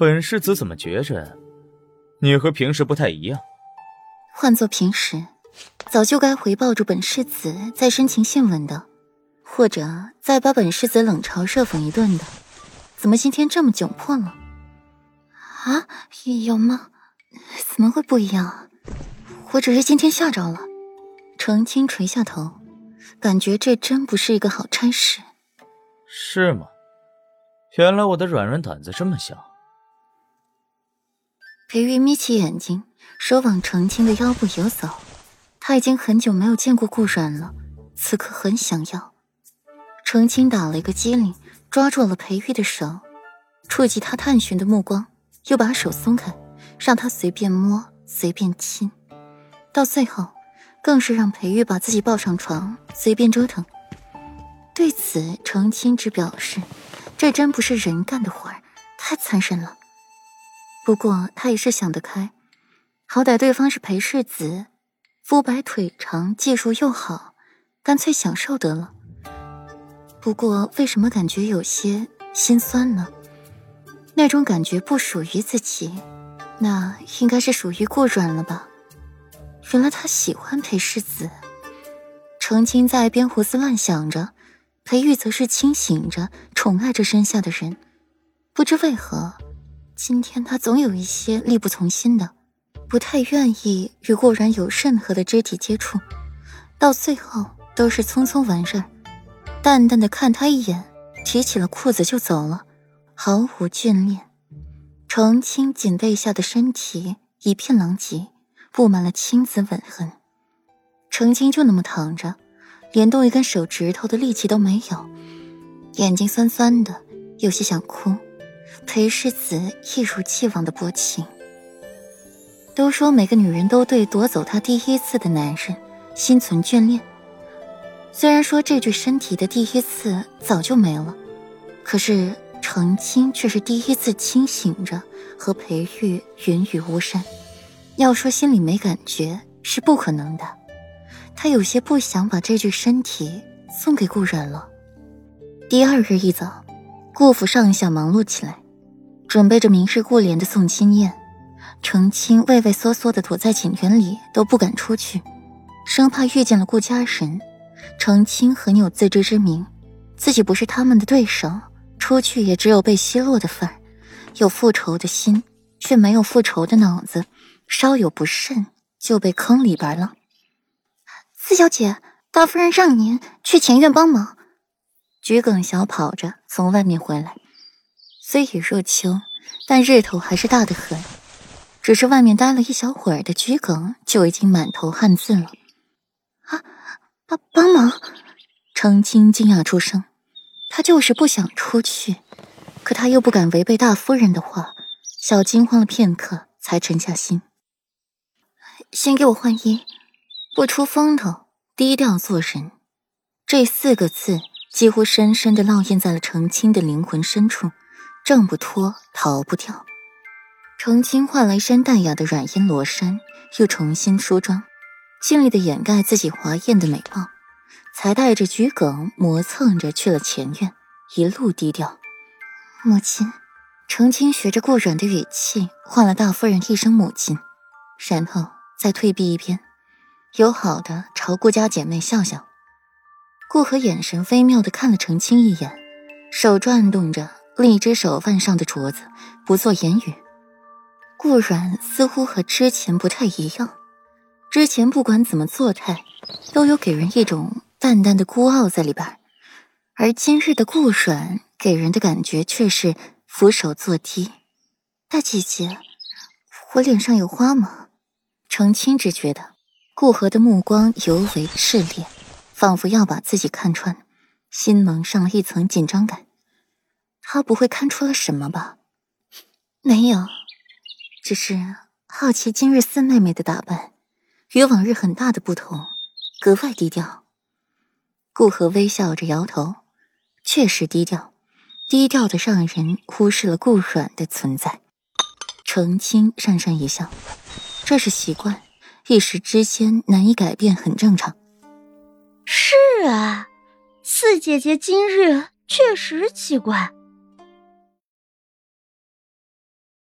本世子怎么觉着你和平时不太一样？换做平时，早就该回报住本世子再深情信吻的，或者再把本世子冷嘲热讽一顿的。怎么今天这么窘迫了？啊，有吗？怎么会不一样？我只是今天吓着了。程青垂下头，感觉这真不是一个好差事。是吗？原来我的软软胆子这么小。裴玉眯起眼睛，手往程青的腰部游走。他已经很久没有见过顾软了，此刻很想要。程青打了一个激灵，抓住了裴玉的手，触及他探寻的目光，又把手松开，让他随便摸、随便亲，到最后，更是让裴玉把自己抱上床，随便折腾。对此，程青只表示，这真不是人干的活儿，太残忍了。不过他也是想得开，好歹对方是裴世子，肤白腿长，技术又好，干脆享受得了。不过为什么感觉有些心酸呢？那种感觉不属于自己，那应该是属于顾软了吧？原来他喜欢裴世子。程青在边胡思乱想着，裴玉则是清醒着，宠爱着身下的人。不知为何。今天他总有一些力不从心的，不太愿意与顾然有任何的肢体接触，到最后都是匆匆完事儿，淡淡的看他一眼，提起了裤子就走了，毫无眷恋。程青锦被下的身体一片狼藉，布满了青紫吻痕。程青就那么躺着，连动一根手指头的力气都没有，眼睛酸酸的，有些想哭。裴世子一如既往的薄情。都说每个女人都对夺走她第一次的男人心存眷恋，虽然说这具身体的第一次早就没了，可是程青却是第一次清醒着和裴玉云雨巫山。要说心里没感觉是不可能的，他有些不想把这具身体送给顾然了。第二日一早，顾府上下忙碌起来。准备着明日顾莲的送亲宴，程青畏畏缩缩的躲在锦园里，都不敢出去，生怕遇见了顾家人。程青很有自知之明，自己不是他们的对手，出去也只有被奚落的份儿。有复仇的心，却没有复仇的脑子，稍有不慎就被坑里边了。四小姐，大夫人让您去前院帮忙。桔梗小跑着从外面回来。虽已入秋，但日头还是大得很。只是外面待了一小会儿的桔梗就已经满头汗渍了。啊，帮帮忙！程青惊讶出声。他就是不想出去，可他又不敢违背大夫人的话。小惊慌了片刻，才沉下心。先给我换衣，不出风头，低调做人。这四个字几乎深深的烙印在了程青的灵魂深处。挣不脱，逃不掉。程青换了一身淡雅的软阴罗衫，又重新梳妆，尽力的掩盖自己华艳的美貌，才带着桔梗磨蹭着去了前院，一路低调。母亲，程青学着顾软的语气唤了大夫人一声母亲，然后再退避一边，友好的朝顾家姐妹笑笑。顾和眼神微妙的看了程青一眼，手转动着。另一只手腕上的镯子，不做言语。顾软似乎和之前不太一样，之前不管怎么作态，都有给人一种淡淡的孤傲在里边，而今日的顾软给人的感觉却是俯首作低。大姐姐，我脸上有花吗？程青只觉得顾河的目光尤为炽烈，仿佛要把自己看穿，心蒙上了一层紧张感。他不会看出了什么吧？没有，只是好奇今日四妹妹的打扮，与往日很大的不同，格外低调。顾河微笑着摇头，确实低调，低调的让人忽视了顾软的存在。程青讪讪一笑，这是习惯，一时之间难以改变，很正常。是啊，四姐姐今日确实奇怪。